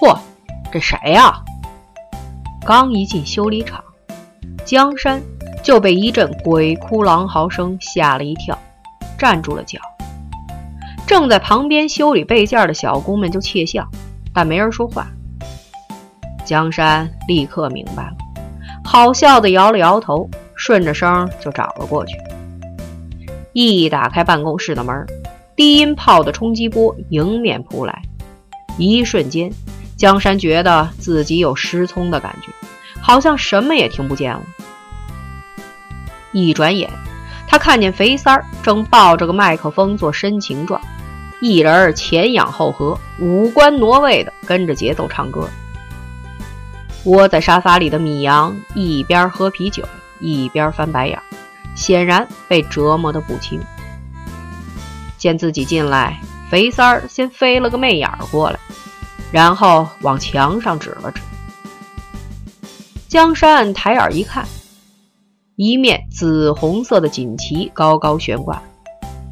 嚯，这谁呀？刚一进修理厂，江山就被一阵鬼哭狼嚎声吓了一跳，站住了脚。正在旁边修理备件的小工们就窃笑，但没人说话。江山立刻明白了，好笑的摇了摇头，顺着声就找了过去。一打开办公室的门，低音炮的冲击波迎面扑来，一瞬间，江山觉得自己有失聪的感觉，好像什么也听不见了。一转眼，他看见肥三儿正抱着个麦克风做深情状，一人前仰后合，五官挪位的跟着节奏唱歌。窝在沙发里的米阳一边喝啤酒一边翻白眼，显然被折磨得不轻。见自己进来，肥三儿先飞了个媚眼儿过来，然后往墙上指了指。江山抬眼一看，一面紫红色的锦旗高高悬挂，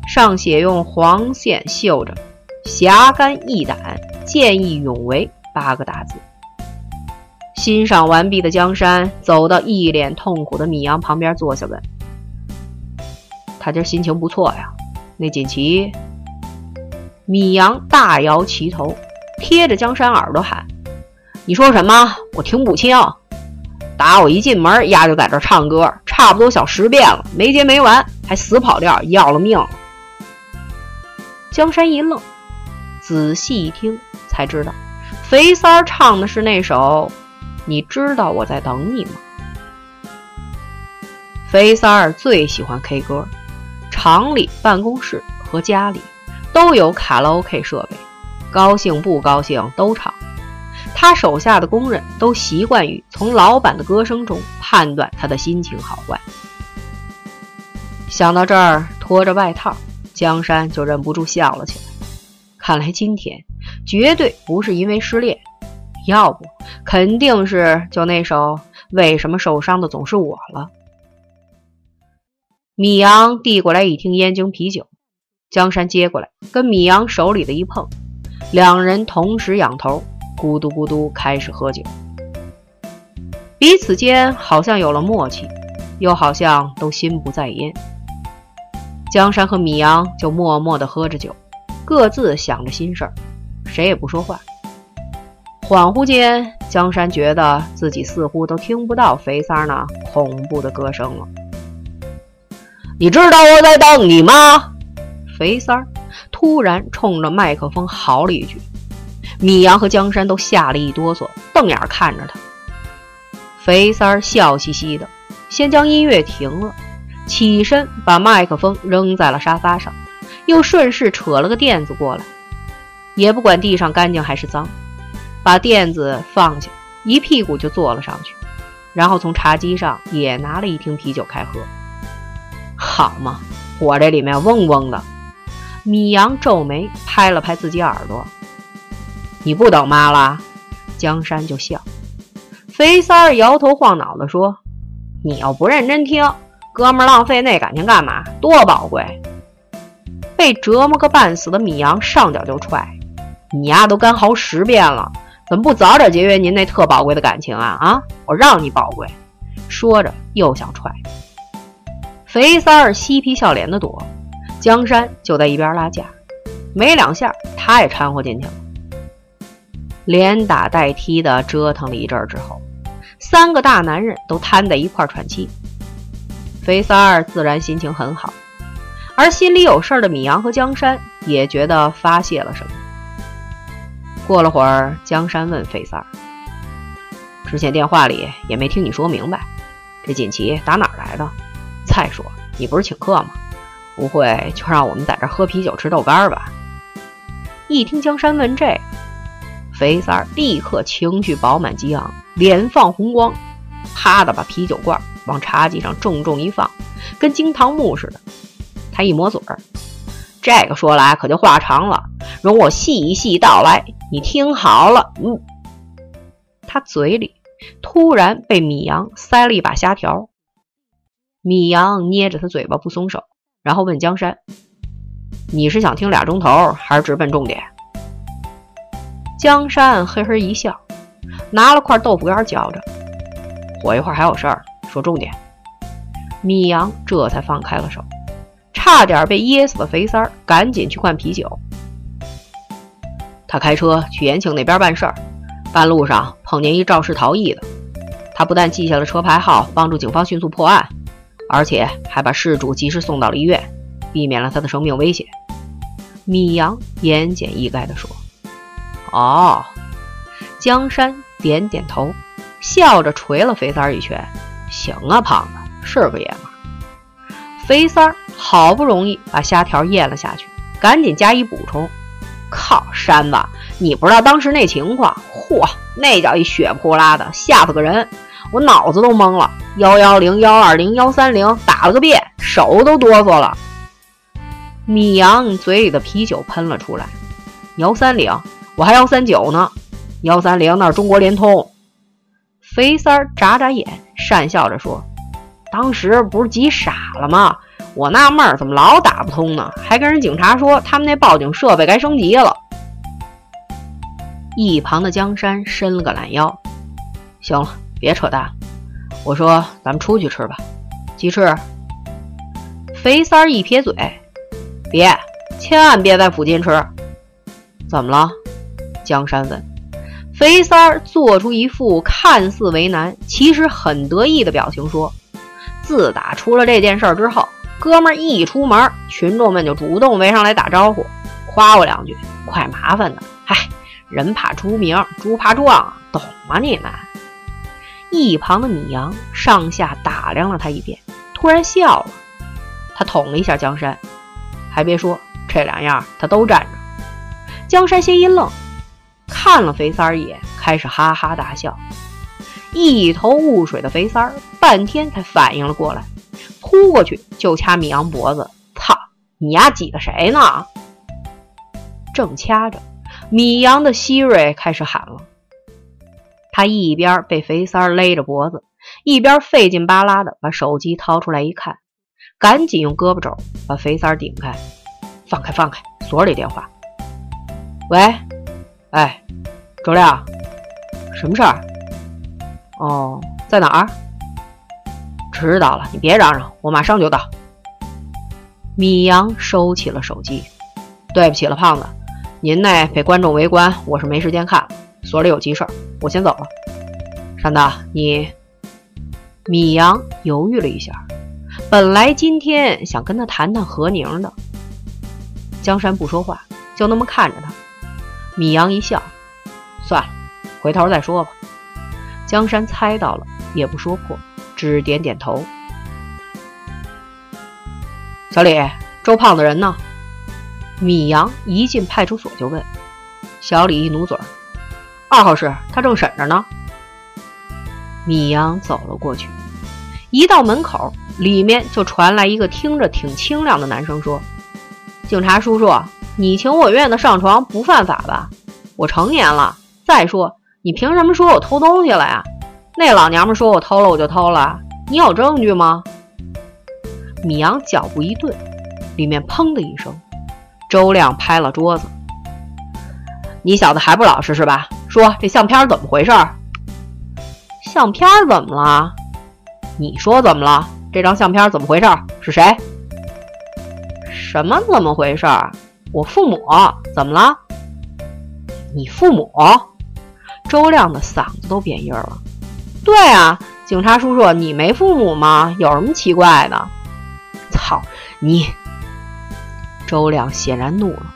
上写用黄线绣着“侠肝义胆，见义勇为”八个大字。欣赏完毕的江山走到一脸痛苦的米阳旁边坐下，问：“他今心情不错呀？那锦旗？”米阳大摇其头，贴着江山耳朵喊：“你说什么？我听不清。打我一进门，丫就在这唱歌，差不多小十遍了，没接没完，还死跑调，要了命。”江山一愣，仔细一听才知道，肥三儿唱的是那首。你知道我在等你吗？肥三儿最喜欢 K 歌，厂里、办公室和家里都有卡拉 OK 设备，高兴不高兴都唱。他手下的工人都习惯于从老板的歌声中判断他的心情好坏。想到这儿，脱着外套，江山就忍不住笑了起来。看来今天绝对不是因为失恋。要不，肯定是就那首“为什么受伤的总是我”了。米阳递过来一听燕京啤酒，江山接过来，跟米阳手里的一碰，两人同时仰头，咕嘟咕嘟开始喝酒。彼此间好像有了默契，又好像都心不在焉。江山和米阳就默默地喝着酒，各自想着心事儿，谁也不说话。恍惚间，江山觉得自己似乎都听不到肥三儿那恐怖的歌声了。你知道我在等你吗？肥三儿突然冲着麦克风嚎了一句。米阳和江山都吓了一哆嗦，瞪眼看着他。肥三儿笑嘻嘻的，先将音乐停了，起身把麦克风扔在了沙发上，又顺势扯了个垫子过来，也不管地上干净还是脏。把垫子放下，一屁股就坐了上去，然后从茶几上也拿了一听啤酒开喝。好嘛，我这里面嗡嗡的。米阳皱眉，拍了拍自己耳朵：“你不等妈了？”江山就笑。肥三儿摇头晃脑的说：“你要不认真听，哥们浪费那感情干嘛？多宝贵！”被折磨个半死的米阳上脚就踹：“你丫都干嚎十遍了！”怎么不早点节约您那特宝贵的感情啊啊！我让你宝贵。说着又想踹，肥三儿嬉皮笑脸的躲，江山就在一边拉架，没两下他也掺和进去了。连打带踢的折腾了一阵之后，三个大男人都瘫在一块喘气。肥三儿自然心情很好，而心里有事的米阳和江山也觉得发泄了什么。过了会儿，江山问肥三儿：“之前电话里也没听你说明白，这锦旗打哪儿来的？再说你不是请客吗？不会就让我们在这喝啤酒吃豆干吧？”一听江山问这，肥三儿立刻情绪饱满激昂，脸放红光，啪的把啤酒罐往茶几上重重一放，跟惊堂木似的。他一抹嘴儿。这个说来可就话长了，容我细细道来。你听好了，嗯。他嘴里突然被米阳塞了一把虾条，米阳捏着他嘴巴不松手，然后问江山：“你是想听俩钟头，还是直奔重点？”江山嘿嘿一笑，拿了块豆腐干嚼着。我一会儿还有事儿，说重点。米阳这才放开了手，差点被噎死的肥三儿赶紧去灌啤酒。他开车去延庆那边办事儿，半路上碰见一肇事逃逸的，他不但记下了车牌号，帮助警方迅速破案，而且还把事主及时送到了医院，避免了他的生命危险。米阳言简意赅地说：“哦。”江山点点头，笑着捶了肥三儿一拳：“行啊，胖子。”是个爷们，肥三儿好不容易把虾条咽了下去，赶紧加以补充：“靠，山子，你不知道当时那情况，嚯，那叫一血泼啦的，吓死个人，我脑子都懵了。幺幺零、幺二零、幺三零打了个遍，手都哆嗦了。”米阳嘴里的啤酒喷了出来：“幺三零，我还幺三九呢，幺三零那是中国联通。”肥三儿眨眨眼，讪笑着说。当时不是急傻了吗？我纳闷儿怎么老打不通呢？还跟人警察说他们那报警设备该升级了。一旁的江山伸了个懒腰，行了，别扯淡。我说咱们出去吃吧，鸡翅。肥三儿一撇嘴，别，千万别在附近吃。怎么了？江山问。肥三儿做出一副看似为难，其实很得意的表情，说。自打出了这件事儿之后，哥们儿一出门，群众们就主动围上来打招呼，夸我两句，怪麻烦的。嗨，人怕出名，猪怕壮，懂吗你们？一旁的米阳上下打量了他一遍，突然笑了。他捅了一下江山，还别说，这两样他都占着。江山先一愣，看了肥三儿一眼，开始哈哈大笑。一头雾水的肥三儿半天才反应了过来，扑过去就掐米阳脖子。操，你丫挤的谁呢？正掐着，米阳的希瑞开始喊了。他一边被肥三勒着脖子，一边费劲巴拉的把手机掏出来一看，赶紧用胳膊肘把肥三顶开，放开放开，所里电话。喂，哎，周亮，什么事儿？哦，在哪儿？知道了，你别嚷嚷，我马上就到。米阳收起了手机，对不起了，胖子，您那被观众围观，我是没时间看，所里有急事儿，我先走了。山大，你……米阳犹豫了一下，本来今天想跟他谈谈何宁的。江山不说话，就那么看着他。米阳一笑，算了，回头再说吧。江山猜到了，也不说破，只点点头。小李，周胖的人呢？米阳一进派出所就问。小李一努嘴：“二号室，他正审着呢。”米阳走了过去，一到门口，里面就传来一个听着挺清亮的男生说：“警察叔叔，你情我愿的上床不犯法吧？我成年了。再说。”你凭什么说我偷东西了呀？那老娘们说我偷了，我就偷了。你有证据吗？米阳脚步一顿，里面砰的一声，周亮拍了桌子：“你小子还不老实是吧？说这相片怎么回事？相片怎么了？你说怎么了？这张相片怎么回事？是谁？什么怎么回事？我父母怎么了？你父母？”周亮的嗓子都变音了。对啊，警察叔叔，你没父母吗？有什么奇怪的？操你！周亮显然怒了。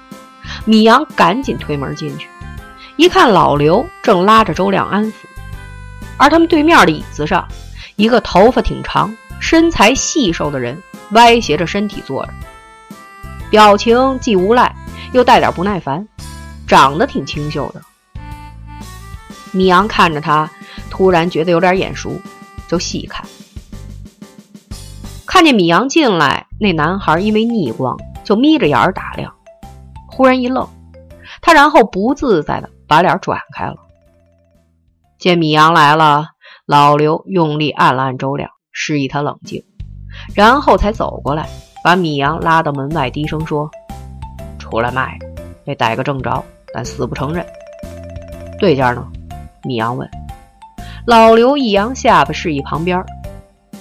米阳赶紧推门进去，一看老刘正拉着周亮安抚，而他们对面的椅子上，一个头发挺长、身材细瘦的人歪斜着身体坐着，表情既无赖又带点不耐烦，长得挺清秀的。米阳看着他，突然觉得有点眼熟，就细看。看见米阳进来，那男孩因为逆光，就眯着眼打量。忽然一愣，他然后不自在的把脸转开了。见米阳来了，老刘用力按了按周亮，示意他冷静，然后才走过来，把米阳拉到门外，低声说：“出来卖，被逮个正着，但死不承认。”对家呢？米阳问。老刘一扬下巴，示意旁边。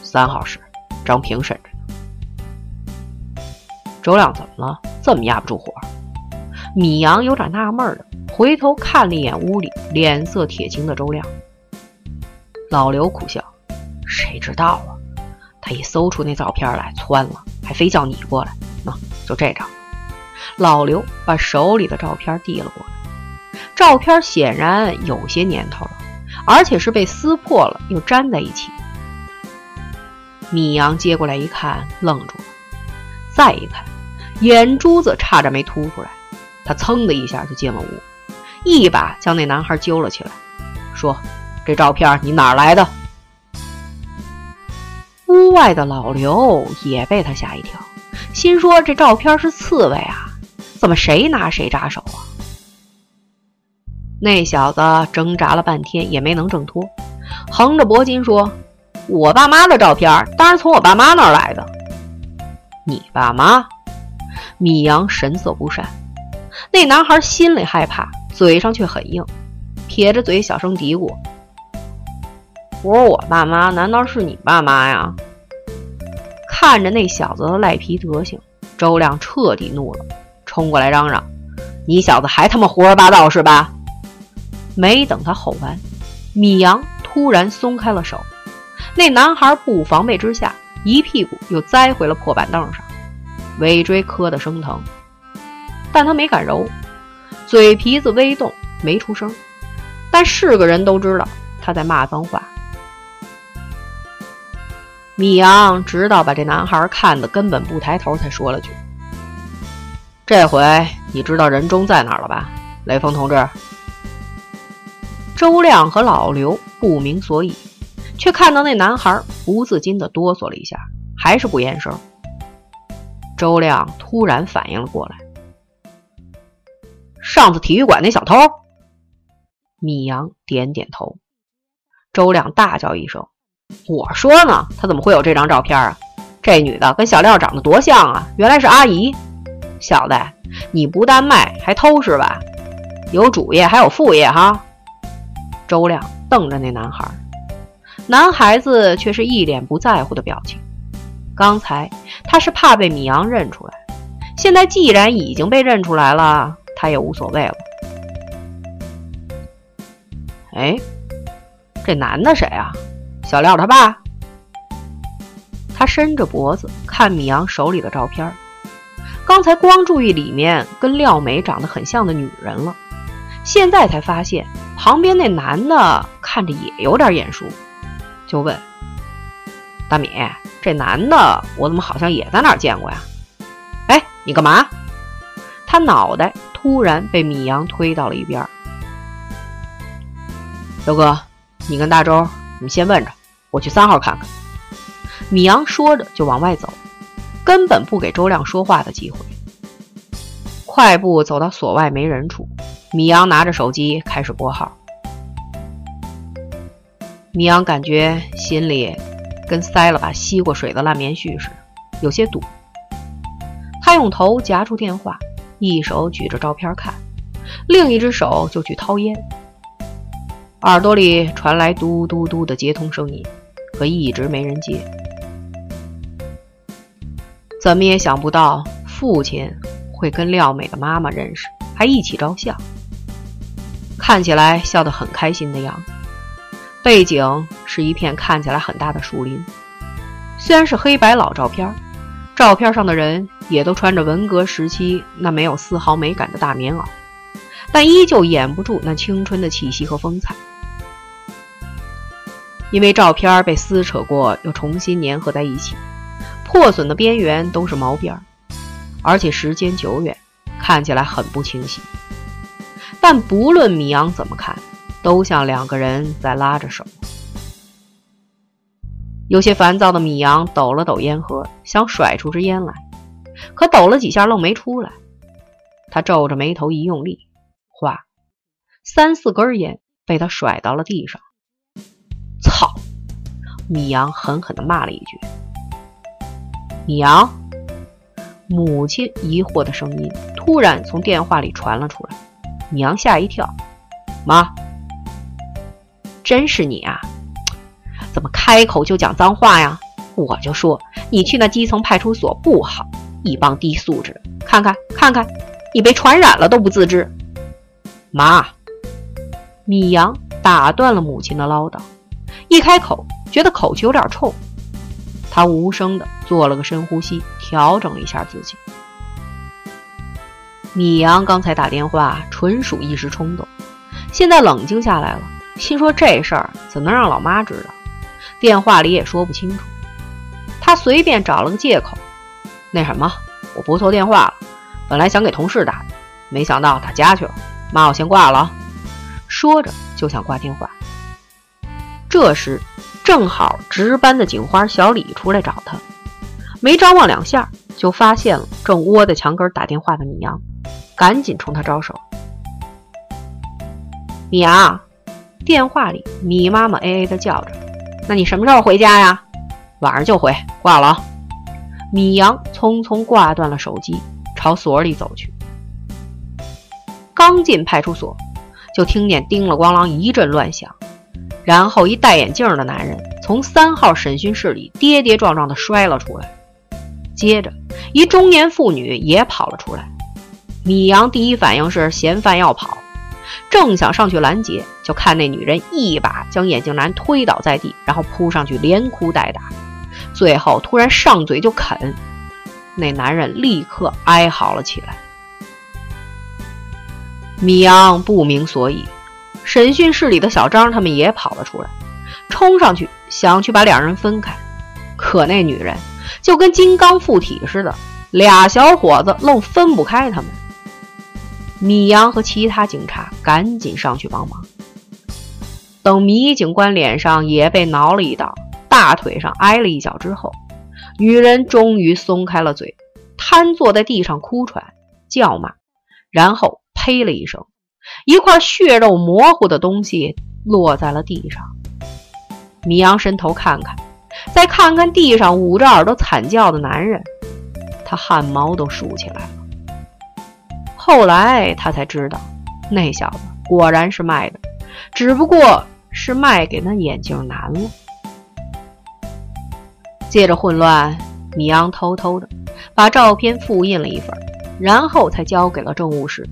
三号室，张平审着呢。周亮怎么了？这么压不住火？米阳有点纳闷了，回头看了一眼屋里脸色铁青的周亮。老刘苦笑：“谁知道啊？他一搜出那照片来，窜了，还非叫你过来。喏，就这张。”老刘把手里的照片递了过来。照片显然有些年头了，而且是被撕破了又粘在一起。米阳接过来一看，愣住了。再一看，眼珠子差点没凸出来。他噌的一下就进了屋，一把将那男孩揪了起来，说：“这照片你哪儿来的？”屋外的老刘也被他吓一跳，心说：“这照片是刺猬啊，怎么谁拿谁扎手啊？”那小子挣扎了半天也没能挣脱，横着脖筋说。我爸妈的照片当然从我爸妈那儿来的。你爸妈？米阳神色不善。那男孩心里害怕，嘴上却很硬，撇着嘴小声嘀咕：“我说我爸妈难道是你爸妈呀？”看着那小子的赖皮德行，周亮彻底怒了，冲过来嚷嚷：“你小子还他妈胡说八道是吧？”没等他吼完，米阳突然松开了手。那男孩不防备之下，一屁股又栽回了破板凳上，尾椎磕得生疼，但他没敢揉，嘴皮子微动，没出声。但是个人都知道他在骂脏话。米阳直到把这男孩看得根本不抬头，才说了句：“这回你知道人中在哪了吧，雷锋同志？”周亮和老刘不明所以。却看到那男孩不自禁地哆嗦了一下，还是不言声。周亮突然反应了过来，上次体育馆那小偷。米阳点点头。周亮大叫一声：“我说呢，他怎么会有这张照片啊？这女的跟小廖长得多像啊！原来是阿姨。小子，你不但卖还偷是吧？有主业还有副业哈？”周亮瞪着那男孩。男孩子却是一脸不在乎的表情。刚才他是怕被米阳认出来，现在既然已经被认出来了，他也无所谓了。哎，这男的谁啊？小廖他爸。他伸着脖子看米阳手里的照片，刚才光注意里面跟廖美长得很像的女人了，现在才发现旁边那男的看着也有点眼熟。就问大米：“这男的我怎么好像也在哪儿见过呀？”哎，你干嘛？他脑袋突然被米阳推到了一边。刘哥，你跟大周，你们先问着，我去三号看看。米阳说着就往外走，根本不给周亮说话的机会。快步走到所外没人处，米阳拿着手机开始拨号。米阳感觉心里跟塞了把吸过水的烂棉絮似的，有些堵。他用头夹住电话，一手举着照片看，另一只手就去掏烟。耳朵里传来嘟嘟嘟的接通声音，可一直没人接。怎么也想不到父亲会跟廖美的妈妈认识，还一起照相，看起来笑得很开心的样子。背景是一片看起来很大的树林，虽然是黑白老照片，照片上的人也都穿着文革时期那没有丝毫美感的大棉袄，但依旧掩不住那青春的气息和风采。因为照片被撕扯过又重新粘合在一起，破损的边缘都是毛边，而且时间久远，看起来很不清晰。但不论米阳怎么看。都像两个人在拉着手。有些烦躁的米阳抖了抖烟盒，想甩出支烟来，可抖了几下愣没出来。他皱着眉头一用力，哗，三四根烟被他甩到了地上。操！米阳狠狠地骂了一句。米阳，母亲疑惑的声音突然从电话里传了出来。米阳吓一跳，妈。真是你啊！怎么开口就讲脏话呀？我就说你去那基层派出所不好，一帮低素质，看看看看，你被传染了都不自知。妈，米阳打断了母亲的唠叨，一开口觉得口气有点冲，他无声的做了个深呼吸，调整了一下自己。米阳刚才打电话纯属一时冲动，现在冷静下来了，心说这事儿怎能让老妈知道？电话里也说不清楚。他随便找了个借口，那什么，我拨错电话了，本来想给同事打的，没想到打家去了。妈，我先挂了。说着就想挂电话。这时正好值班的警花小李出来找他，没张望两下，就发现了正窝在墙根打电话的米阳。赶紧冲他招手，米阳，电话里米妈妈哎哎的叫着：“那你什么时候回家呀？晚上就回，挂了。”米阳匆匆挂断了手机，朝所里走去。刚进派出所，就听见叮了咣啷一阵乱响，然后一戴眼镜的男人从三号审讯室里跌跌撞撞地摔了出来，接着一中年妇女也跑了出来。米阳第一反应是嫌犯要跑，正想上去拦截，就看那女人一把将眼镜男推倒在地，然后扑上去连哭带打，最后突然上嘴就啃，那男人立刻哀嚎了起来。米阳不明所以，审讯室里的小张他们也跑了出来，冲上去想去把两人分开，可那女人就跟金刚附体似的，俩小伙子愣分不开他们。米阳和其他警察赶紧上去帮忙。等米警官脸上也被挠了一刀，大腿上挨了一脚之后，女人终于松开了嘴，瘫坐在地上哭喘、叫骂，然后呸了一声，一块血肉模糊的东西落在了地上。米阳伸头看看，再看看地上捂着耳朵惨叫的男人，他汗毛都竖起来了。后来他才知道，那小子果然是卖的，只不过是卖给那眼镜男了。借着混乱，米阳偷偷的把照片复印了一份，然后才交给了政务室。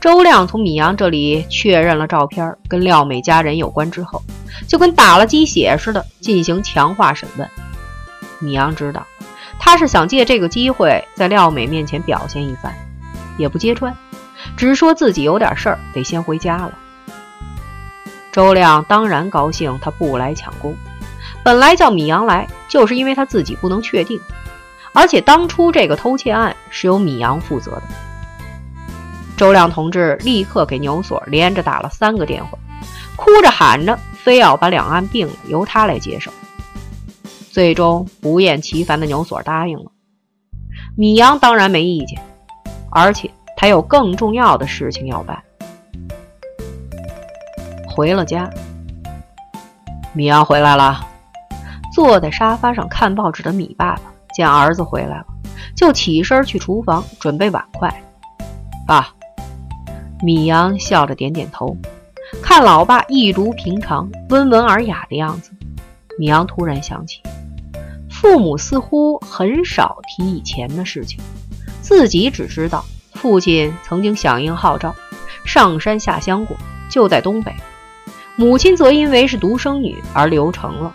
周亮从米阳这里确认了照片跟廖美家人有关之后，就跟打了鸡血似的进行强化审问。米阳知道，他是想借这个机会在廖美面前表现一番。也不揭穿，只说自己有点事儿，得先回家了。周亮当然高兴，他不来抢功。本来叫米阳来，就是因为他自己不能确定，而且当初这个偷窃案是由米阳负责的。周亮同志立刻给牛所连着打了三个电话，哭着喊着，非要把两案并了，由他来接手。最终不厌其烦的牛所答应了，米阳当然没意见。而且他有更重要的事情要办。回了家，米阳回来了，坐在沙发上看报纸的米爸爸见儿子回来了，就起身去厨房准备碗筷。爸，米阳笑着点点头，看老爸一如平常温文尔雅的样子，米阳突然想起，父母似乎很少提以前的事情。自己只知道父亲曾经响应号召，上山下乡过，就在东北。母亲则因为是独生女而留城了。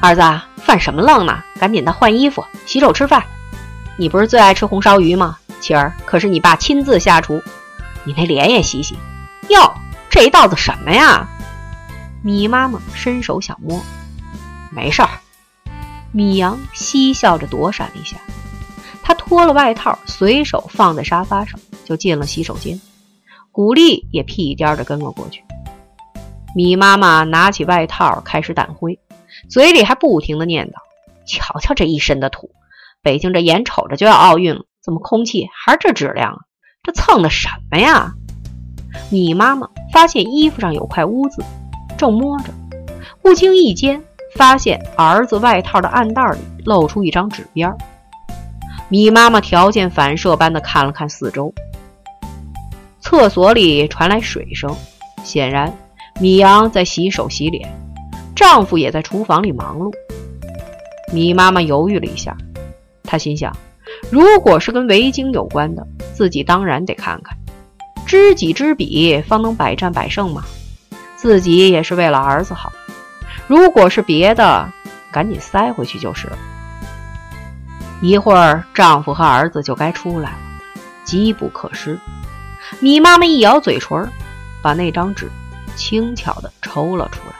儿子，犯什么愣呢？赶紧的换衣服、洗手、吃饭。你不是最爱吃红烧鱼吗？今儿可是你爸亲自下厨，你那脸也洗洗。哟，这一道子什么呀？米妈妈伸手想摸，没事儿。米阳嬉笑着躲闪了一下。他脱了外套，随手放在沙发上，就进了洗手间。古丽也屁颠儿的跟了过去。米妈妈拿起外套开始掸灰，嘴里还不停的念叨：“瞧瞧这一身的土，北京这眼瞅着就要奥运了，怎么空气还是这质量啊？这蹭的什么呀？”米妈妈发现衣服上有块污渍，正摸着，不经意间发现儿子外套的暗袋里露出一张纸边儿。米妈妈条件反射般的看了看四周，厕所里传来水声，显然，米阳在洗手洗脸，丈夫也在厨房里忙碌。米妈妈犹豫了一下，她心想：如果是跟围巾有关的，自己当然得看看。知己知彼，方能百战百胜嘛。自己也是为了儿子好。如果是别的，赶紧塞回去就是了。一会儿，丈夫和儿子就该出来了，机不可失。米妈妈一咬嘴唇，把那张纸轻巧地抽了出来。